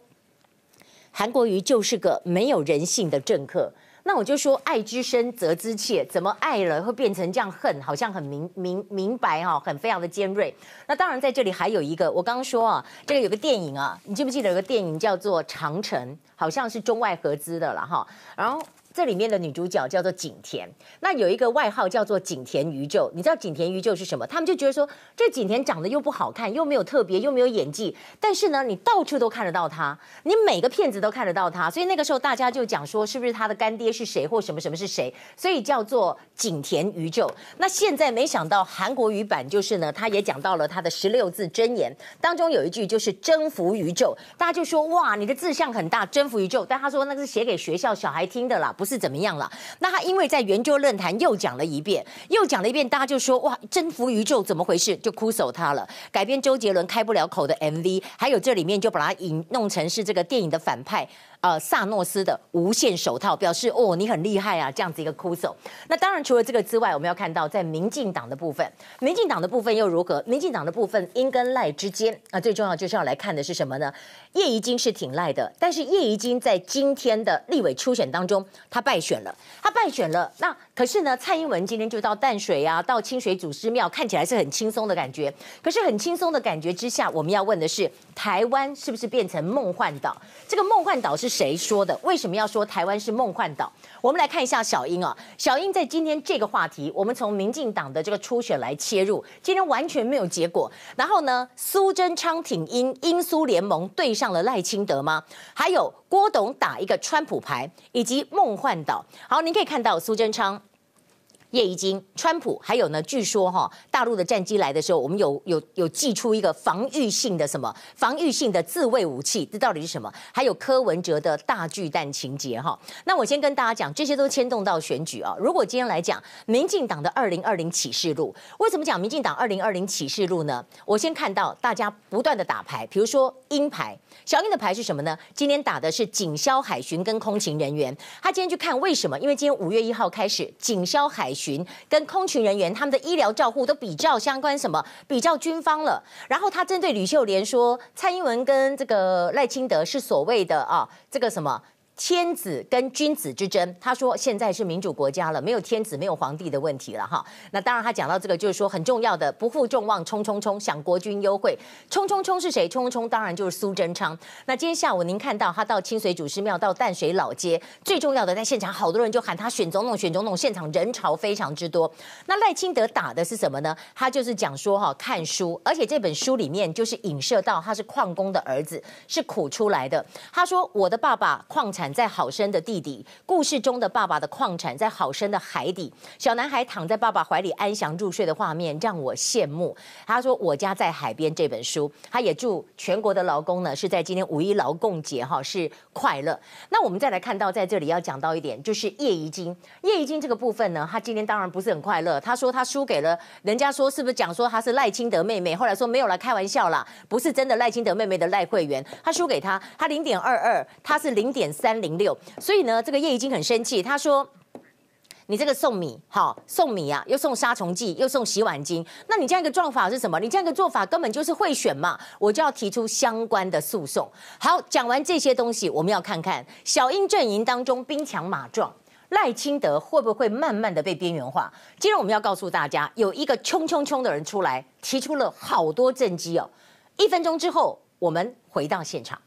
韩国瑜就是个没有人性的政客。那我就说爱之深责之切，怎么爱了会变成这样恨？好像很明明明白哈，很非常的尖锐。那当然在这里还有一个，我刚刚说啊，这个有个电影啊，你记不记得有个电影叫做《长城》，好像是中外合资的了哈，然后。这里面的女主角叫做景甜，那有一个外号叫做景甜宇宙。你知道景甜宇宙是什么？他们就觉得说，这景甜长得又不好看，又没有特别，又没有演技，但是呢，你到处都看得到她，你每个片子都看得到她，所以那个时候大家就讲说，是不是她的干爹是谁，或什么什么是谁？所以叫做景甜宇宙。那现在没想到韩国语版就是呢，他也讲到了他的十六字真言当中有一句就是征服宇宙，大家就说哇，你的志向很大，征服宇宙。但他说那个是写给学校小孩听的啦，不。是怎么样了？那他因为在圆桌论坛又讲了一遍，又讲了一遍，大家就说哇，征服宇宙怎么回事？就哭手他了。改编周杰伦开不了口的 MV，还有这里面就把他引弄成是这个电影的反派。呃，萨诺斯的无限手套表示哦，你很厉害啊，这样子一个哭手。那当然，除了这个之外，我们要看到在民进党的部分，民进党的部分又如何？民进党的部分，英跟赖之间啊、最重要就是要来看的是什么呢？叶宜津是挺赖的，但是叶宜津在今天的立委初选当中，他。他败选了，他败选了。那可是呢，蔡英文今天就到淡水啊，到清水祖师庙，看起来是很轻松的感觉。可是很轻松的感觉之下，我们要问的是，台湾是不是变成梦幻岛？这个梦幻岛是谁说的？为什么要说台湾是梦幻岛？我们来看一下小英啊，小英在今天这个话题，我们从民进党的这个初选来切入，今天完全没有结果。然后呢，苏贞昌挺英，英苏联盟对上了赖清德吗？还有郭董打一个川普牌，以及梦幻岛。好，您可以看到苏贞昌。叶宜津、川普，还有呢？据说哈，大陆的战机来的时候，我们有有有寄出一个防御性的什么防御性的自卫武器，这到底是什么？还有柯文哲的大巨蛋情节哈。那我先跟大家讲，这些都牵动到选举啊。如果今天来讲，民进党的二零二零启示录，为什么讲民进党二零二零启示录呢？我先看到大家不断的打牌，比如说鹰牌，小鹰的牌是什么呢？今天打的是警消海巡跟空勤人员。他今天去看为什么？因为今天五月一号开始，警消海群跟空勤人员他们的医疗照护都比较相关什么，比较军方了。然后他针对吕秀莲说，蔡英文跟这个赖清德是所谓的啊这个什么。天子跟君子之争，他说现在是民主国家了，没有天子，没有皇帝的问题了哈。那当然，他讲到这个就是说很重要的，不负众望，冲冲冲，享国军优惠。冲冲冲是谁？冲冲冲当然就是苏贞昌。那今天下午您看到他到清水祖师庙，到淡水老街，最重要的在现场，好多人就喊他选总统，选总统，现场人潮非常之多。那赖清德打的是什么呢？他就是讲说哈，看书，而且这本书里面就是影射到他是矿工的儿子，是苦出来的。他说我的爸爸矿产。在好深的地底，故事中的爸爸的矿产在好深的海底，小男孩躺在爸爸怀里安详入睡的画面让我羡慕。他说：“我家在海边。”这本书，他也祝全国的劳工呢是在今天五一劳动节哈是快乐。那我们再来看到，在这里要讲到一点，就是叶宜津。叶宜津这个部分呢，他今天当然不是很快乐。他说他输给了人家，说是不是讲说他是赖清德妹妹？后来说没有了，开玩笑啦，不是真的赖清德妹妹的赖慧媛。他输给他，他零点二二，他是零点三零六，所以呢，这个叶宜津很生气，他说：“你这个送米，好送米啊，又送杀虫剂，又送洗碗巾，那你这样一个状法是什么？你这样一个做法根本就是贿选嘛！我就要提出相关的诉讼。”好，讲完这些东西，我们要看看小英阵营当中兵强马壮，赖清德会不会慢慢的被边缘化？今天我们要告诉大家，有一个冲冲冲的人出来，提出了好多政绩哦。一分钟之后，我们回到现场。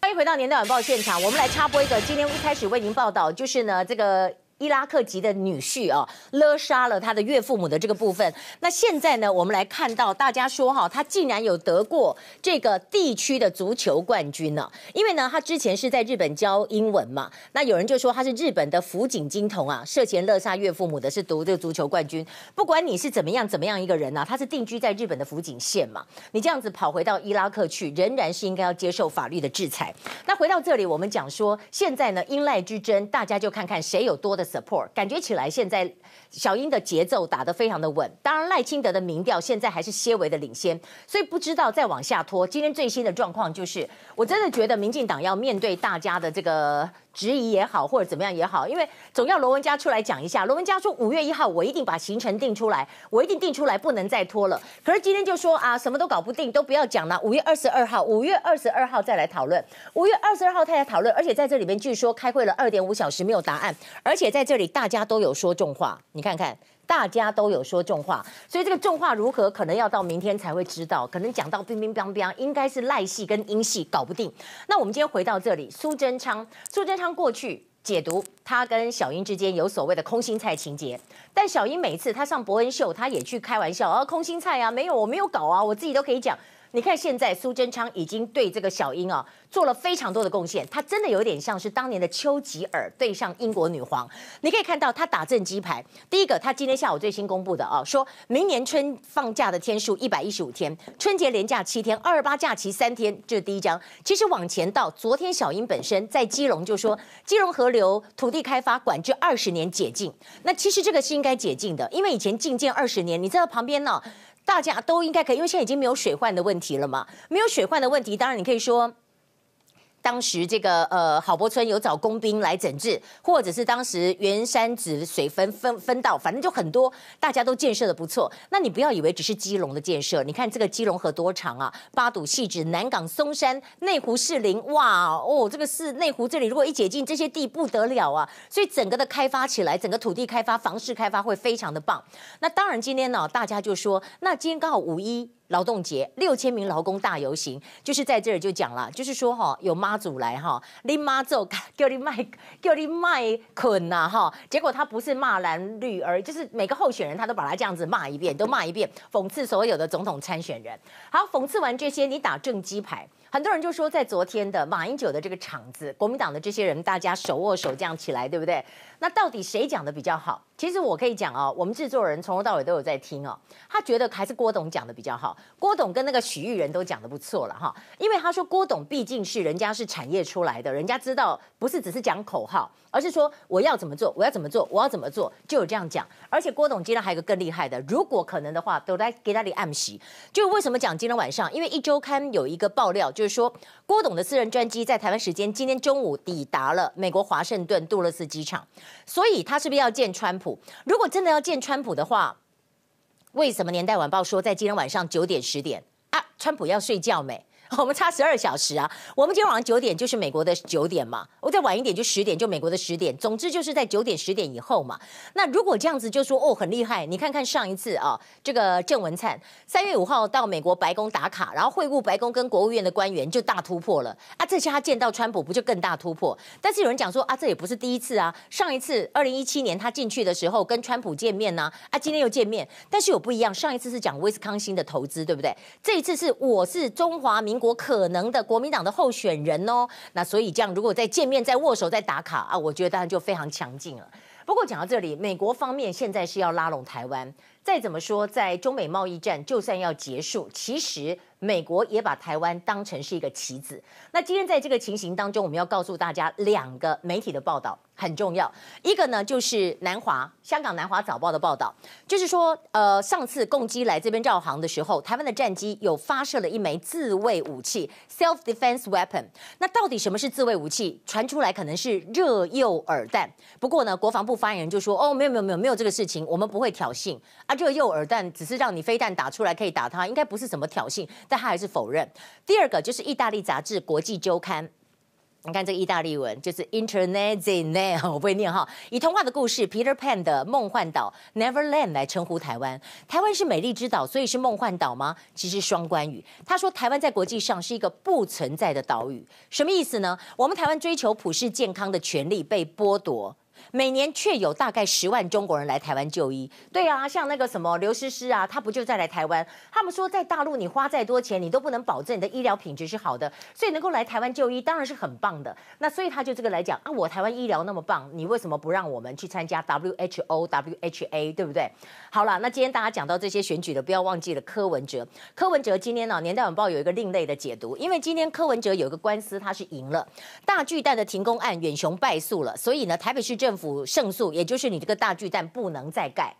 欢迎回到年代晚报现场，我们来插播一个，今天一开始为您报道，就是呢这个。伊拉克籍的女婿啊，勒杀了他的岳父母的这个部分。那现在呢，我们来看到大家说哈，他竟然有得过这个地区的足球冠军呢。因为呢，他之前是在日本教英文嘛。那有人就说他是日本的福井金童啊，涉嫌勒杀岳父母的是读这个足球冠军。不管你是怎么样怎么样一个人啊，他是定居在日本的福井县嘛，你这样子跑回到伊拉克去，仍然是应该要接受法律的制裁。那回到这里，我们讲说，现在呢，英赖之争，大家就看看谁有多的。Support 感觉起来，现在小英的节奏打得非常的稳。当然，赖清德的民调现在还是些微的领先，所以不知道再往下拖。今天最新的状况就是，我真的觉得民进党要面对大家的这个。质疑也好，或者怎么样也好，因为总要罗文佳出来讲一下。罗文佳说五月一号我一定把行程定出来，我一定定出来，不能再拖了。可是今天就说啊，什么都搞不定，都不要讲了。五月二十二号，五月二十二号再来讨论。五月二十二号他来讨论，而且在这里面据说开会了二点五小时没有答案，而且在这里大家都有说重话，你看看。大家都有说重话，所以这个重话如何，可能要到明天才会知道。可能讲到乒乒乓乓，应该是赖系跟英系搞不定。那我们今天回到这里，苏贞昌，苏贞昌过去解读他跟小英之间有所谓的空心菜情节，但小英每次他上博恩秀，他也去开玩笑啊，空心菜啊，没有，我没有搞啊，我自己都可以讲。你看现在苏贞昌已经对这个小英啊。做了非常多的贡献，他真的有点像是当年的丘吉尔对上英国女皇。你可以看到他打正机牌。第一个，他今天下午最新公布的啊，说明年春放假的天数一百一十五天，春节连假七天，二二八假期三天，这是第一张。其实往前到昨天，小英本身在基隆就说，基隆河流土地开发管制二十年解禁。那其实这个是应该解禁的，因为以前禁建二十年，你知道旁边呢，大家都应该可以，因为现在已经没有水患的问题了嘛，没有水患的问题，当然你可以说。当时这个呃郝柏村有找工兵来整治，或者是当时圆山子水分分分到，反正就很多，大家都建设的不错。那你不要以为只是基隆的建设，你看这个基隆河多长啊？八堵、汐止、南港、松山、内湖、士林，哇哦，这个是内湖这里，如果一解禁，这些地不得了啊！所以整个的开发起来，整个土地开发、房市开发会非常的棒。那当然今天呢，大家就说，那今天刚好五一。劳动节六千名劳工大游行，就是在这儿就讲了，就是说哈，有妈祖来哈，你妈祖叫你卖叫你卖捆呐哈，结果他不是骂蓝绿，而就是每个候选人他都把他这样子骂一遍，都骂一遍，讽刺所有的总统参选人。好，讽刺完这些，你打正鸡牌。很多人就说，在昨天的马英九的这个场子，国民党的这些人，大家手握手这样起来，对不对？那到底谁讲的比较好？其实我可以讲哦，我们制作人从头到尾都有在听哦，他觉得还是郭董讲的比较好。郭董跟那个许玉人都讲的不错了哈，因为他说郭董毕竟是人家是产业出来的，人家知道不是只是讲口号，而是说我要怎么做，我要怎么做，我要怎么做，就有这样讲。而且郭董今天还有一个更厉害的，如果可能的话，都来给他里暗喜。就为什么讲今天晚上？因为一周刊有一个爆料。就是说，郭董的私人专机在台湾时间今天中午抵达了美国华盛顿杜勒斯机场，所以他是不是要见川普？如果真的要见川普的话，为什么年代晚报说在今天晚上九点十点啊？川普要睡觉没？我们差十二小时啊！我们今天晚上九点就是美国的九点嘛，我再晚一点就十点，就美国的十点。总之就是在九点十点以后嘛。那如果这样子就说哦，很厉害，你看看上一次啊，这个郑文灿三月五号到美国白宫打卡，然后会晤白宫跟国务院的官员就大突破了啊！这次他见到川普不就更大突破？但是有人讲说啊，这也不是第一次啊，上一次二零一七年他进去的时候跟川普见面呢，啊，今天又见面，但是有不一样，上一次是讲威斯康星的投资，对不对？这一次是我是中华民国可能的国民党的候选人哦，那所以这样如果再见面、再握手、再打卡啊，我觉得当然就非常强劲了。不过讲到这里，美国方面现在是要拉拢台湾，再怎么说，在中美贸易战就算要结束，其实。美国也把台湾当成是一个棋子。那今天在这个情形当中，我们要告诉大家两个媒体的报道很重要。一个呢就是南华香港南华早报的报道，就是说，呃，上次共机来这边绕航的时候，台湾的战机有发射了一枚自卫武器 （self-defense weapon）。那到底什么是自卫武器？传出来可能是热诱饵弹。不过呢，国防部发言人就说：“哦，没有没有没有没有这个事情，我们不会挑衅啊。热诱饵弹只是让你飞弹打出来可以打它，应该不是什么挑衅。”但他还是否认。第二个就是意大利杂志《国际周刊》，你看这个意大利文就是 Internazionale，我不会念哈。以童话的故事《Peter Pan》的梦幻岛 Neverland 来称呼台湾。台湾是美丽之岛，所以是梦幻岛吗？其实双关语。他说台湾在国际上是一个不存在的岛屿，什么意思呢？我们台湾追求普世健康的权利被剥夺。每年却有大概十万中国人来台湾就医。对啊，像那个什么刘诗诗啊，她不就在来台湾？他们说在大陆你花再多钱，你都不能保证你的医疗品质是好的，所以能够来台湾就医当然是很棒的。那所以他就这个来讲啊，我台湾医疗那么棒，你为什么不让我们去参加 WHO、WHA，对不对？好了，那今天大家讲到这些选举的，不要忘记了柯文哲。柯文哲今天呢，《年代晚报》有一个另类的解读，因为今天柯文哲有一个官司，他是赢了大巨蛋的停工案，远雄败诉了，所以呢，台北市政府府胜诉，也就是你这个大巨蛋不能再盖。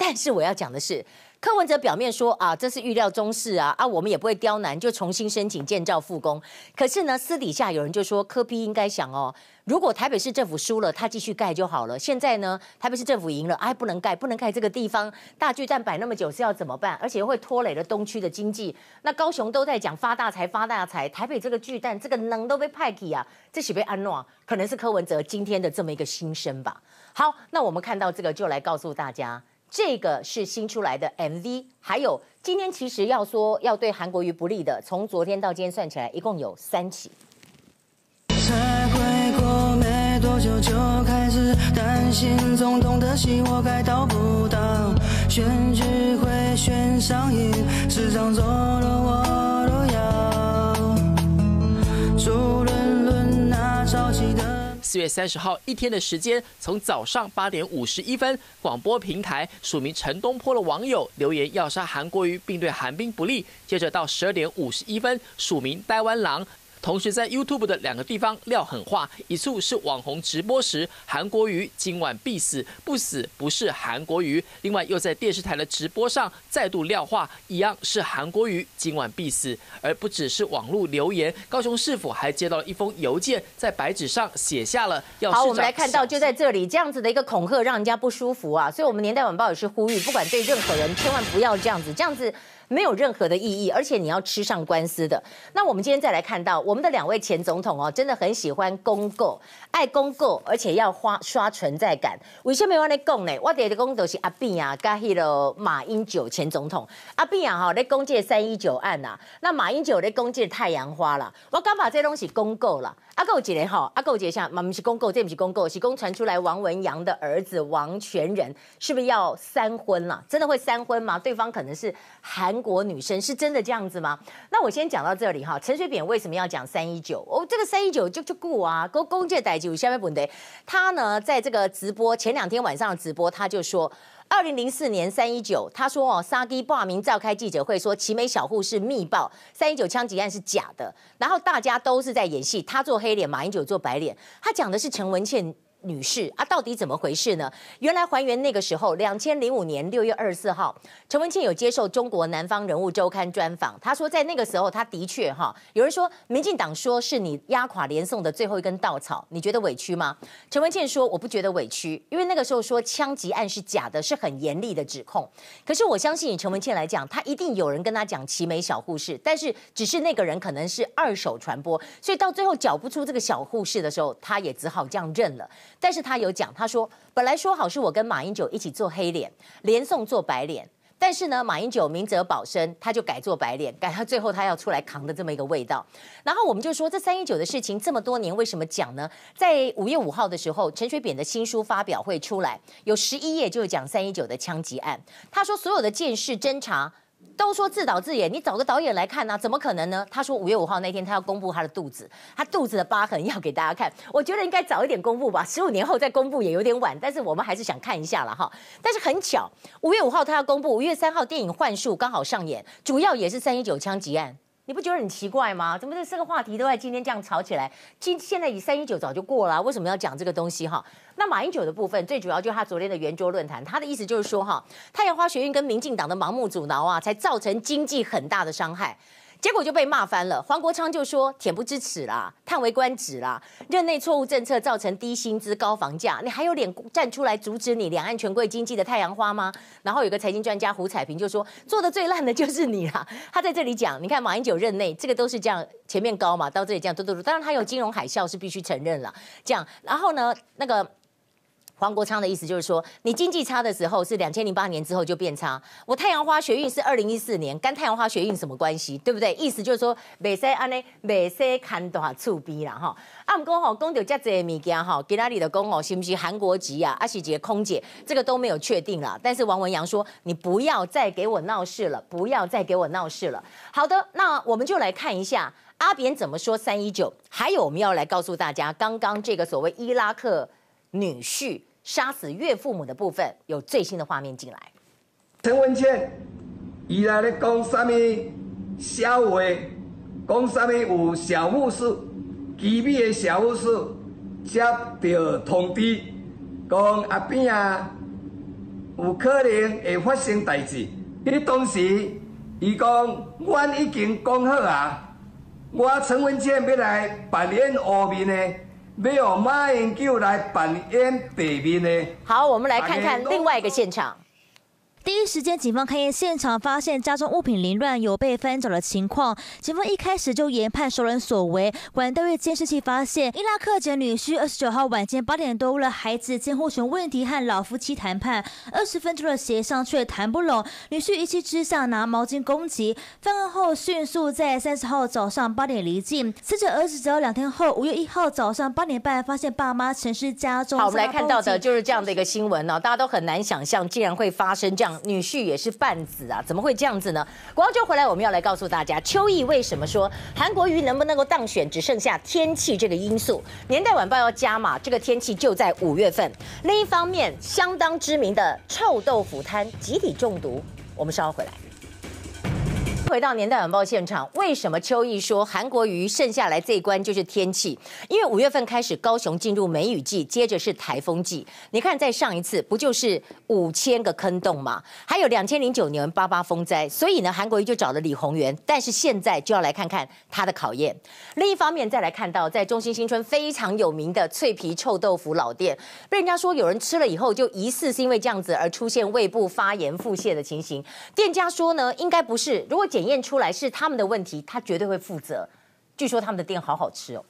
但是我要讲的是。柯文哲表面说啊，这是预料中事啊，啊，我们也不会刁难，就重新申请建造复工。可是呢，私底下有人就说，柯 P 应该想哦，如果台北市政府输了，他继续盖就好了。现在呢，台北市政府赢了，哎，不能盖，不能盖这个地方大巨蛋摆那么久是要怎么办？而且会拖累了东区的经济。那高雄都在讲发大财，发大财，台北这个巨蛋这个能都被派去啊，这是被安诺，可能是柯文哲今天的这么一个心声吧。好，那我们看到这个就来告诉大家。这个是新出来的 MV，还有今天其实要说要对韩国瑜不利的，从昨天到今天算起来一共有三起。才回国没多久就开始担心总统的戏我该到不到，选举会选上瘾，市长走了我都要，主论论那着急的。四月三十号一天的时间，从早上八点五十一分，广播平台署名陈东坡的网友留言要杀韩国瑜，并对韩冰不利。接着到十二点五十一分，署名台湾狼同时在 YouTube 的两个地方撂狠话，一处是网红直播时韩国瑜今晚必死，不死不是韩国瑜；另外又在电视台的直播上再度撂话，一样是韩国瑜今晚必死。而不只是网络留言，高雄市府还接到了一封邮件，在白纸上写下了要。好，我们来看到就在这里这样子的一个恐吓，让人家不舒服啊！所以，我们年代晚报也是呼吁，不管对任何人，千万不要这样子，这样子。没有任何的意义，而且你要吃上官司的。那我们今天再来看到我们的两位前总统哦，真的很喜欢公购，爱公购，而且要花刷存在感。为什么我来讲呢？我的公都是阿扁啊，加迄个马英九前总统。阿扁啊，哈，在攻击三一九案呐，那马英九在攻击太阳花了。我刚把这东西公购了。阿够几年哈？阿够几下？嘛不是公购，这不是公购，是公传出来王文洋的儿子王全仁是不是要三婚了？真的会三婚吗？对方可能是韩。国女生是真的这样子吗？那我先讲到这里哈。陈水扁为什么要讲三一九？哦，这个三一九就就过啊，公公借代就下面不对。他呢，在这个直播前两天晚上的直播，他就说，二零零四年三一九，他说哦，沙基报名召开记者会，说奇美小护士密报三一九枪击案是假的，然后大家都是在演戏，他做黑脸，马英九做白脸。他讲的是陈文茜。女士啊，到底怎么回事呢？原来还原那个时候，两千零五年六月二十四号，陈文茜有接受中国南方人物周刊专访，她说在那个时候，她的确哈，有人说民进党说是你压垮连宋的最后一根稻草，你觉得委屈吗？陈文茜说我不觉得委屈，因为那个时候说枪击案是假的，是很严厉的指控。可是我相信以陈文茜来讲，她一定有人跟她讲奇美小护士，但是只是那个人可能是二手传播，所以到最后缴不出这个小护士的时候，她也只好这样认了。但是他有讲，他说本来说好是我跟马英九一起做黑脸，连宋做白脸，但是呢，马英九明哲保身，他就改做白脸，改到最后他要出来扛的这么一个味道。然后我们就说，这三一九的事情这么多年为什么讲呢？在五月五号的时候，陈水扁的新书发表会出来，有十一页就是讲三一九的枪击案。他说所有的鉴识侦查。都说自导自演，你找个导演来看呢、怎么可能呢？他说五月五号那天他要公布他的肚子，他肚子的疤痕要给大家看。我觉得应该早一点公布吧，十五年后再公布也有点晚，但是我们还是想看一下了哈。但是很巧，五月五号他要公布，五月三号电影《幻术》刚好上演，主要也是三一九枪击案。你不觉得很奇怪吗？怎么这四个话题都在今天这样吵起来？今现在以三一九早就过了，为什么要讲这个东西哈？那马英九的部分最主要就是他昨天的圆桌论坛，他的意思就是说哈，太阳花学运跟民进党的盲目阻挠啊，才造成经济很大的伤害。结果就被骂翻了。黄国昌就说：“恬不知耻啦，叹为观止啦，任内错误政策造成低薪资、高房价，你还有脸站出来阻止你两岸权贵经济的太阳花吗？”然后有个财经专家胡彩萍就说：“做的最烂的就是你啦。”他在这里讲，你看马英九任内这个都是这样，前面高嘛，到这里这样嘟嘟嘟。当然他有金融海啸是必须承认了，这样。然后呢，那个。黄国昌的意思就是说，你经济差的时候是两千零八年之后就变差。我太阳花学运是二零一四年，跟太阳花学运什么关系？对不对？意思就是说，未使安尼，未使看大厝边啦哈。啊，不过吼，讲到这些物件哈，给哪里的讲哦，是不是韩国籍啊？还是这个空姐？这个都没有确定啦。但是王文洋说，你不要再给我闹事了，不要再给我闹事了。好的，那我们就来看一下阿扁怎么说三一九。还有，我们要来告诉大家，刚刚这个所谓伊拉克女婿。杀死岳父母的部分有最新的画面进来。陈文茜，伊来咧讲啥物笑话？讲啥物有小护士，机密的小护士接到通知，讲阿扁啊，有可能会发生代志。伊当时伊讲，我已经讲好啊，我陈文茜要来扮演黑面的。没有马英九来扮演白面呢。好，我们来看看另外一个现场。第一时间，警方勘验现场，发现家中物品凌乱，有被翻找的情况。警方一开始就研判熟人所为，果然调阅监视器发现，伊拉克籍女婿二十九号晚间八点多，为了孩子监护权问题和老夫妻谈判，二十分钟的协商却谈不拢，女婿一气之下拿毛巾攻击，犯案后迅速在三十号早上八点离境。死者儿子只要两天后，五月一号早上八点半，发现爸妈陈尸家中。好，我们来看到的就是这样的一个新闻哦，大家都很难想象，竟然会发生这样。女婿也是半子啊，怎么会这样子呢？广州回来，我们要来告诉大家，秋意为什么说韩国瑜能不能够当选，只剩下天气这个因素。年代晚报要加码，这个天气就在五月份。另一方面，相当知名的臭豆腐摊集体中毒，我们稍后回来。回到年代晚报现场，为什么邱毅说韩国瑜剩下来这一关就是天气？因为五月份开始高雄进入梅雨季，接着是台风季。你看，在上一次不就是五千个坑洞吗？还有两千零九年八八风灾，所以呢，韩国瑜就找了李鸿源。但是现在就要来看看他的考验。另一方面，再来看到在中兴新村非常有名的脆皮臭豆腐老店，被人家说有人吃了以后就疑似是因为这样子而出现胃部发炎腹泻的情形。店家说呢，应该不是。如果检验出来是他们的问题，他绝对会负责。据说他们的店好好吃哦。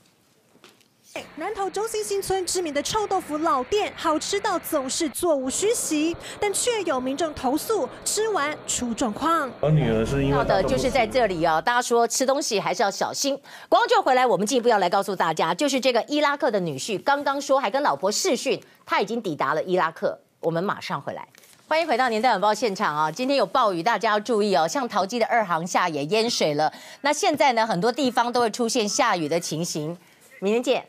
南投中心新村知名的臭豆腐老店，好吃到总是座无虚席，但却有民众投诉吃完出状况。我女儿是因为要的就是在这里哦，大家说吃东西还是要小心。广告就回来，我们进一步要来告诉大家，就是这个伊拉克的女婿刚刚说还跟老婆视讯，他已经抵达了伊拉克。我们马上回来。欢迎回到年代晚报现场啊！今天有暴雨，大家要注意哦。像桃机的二航下也淹水了。那现在呢，很多地方都会出现下雨的情形。明天见。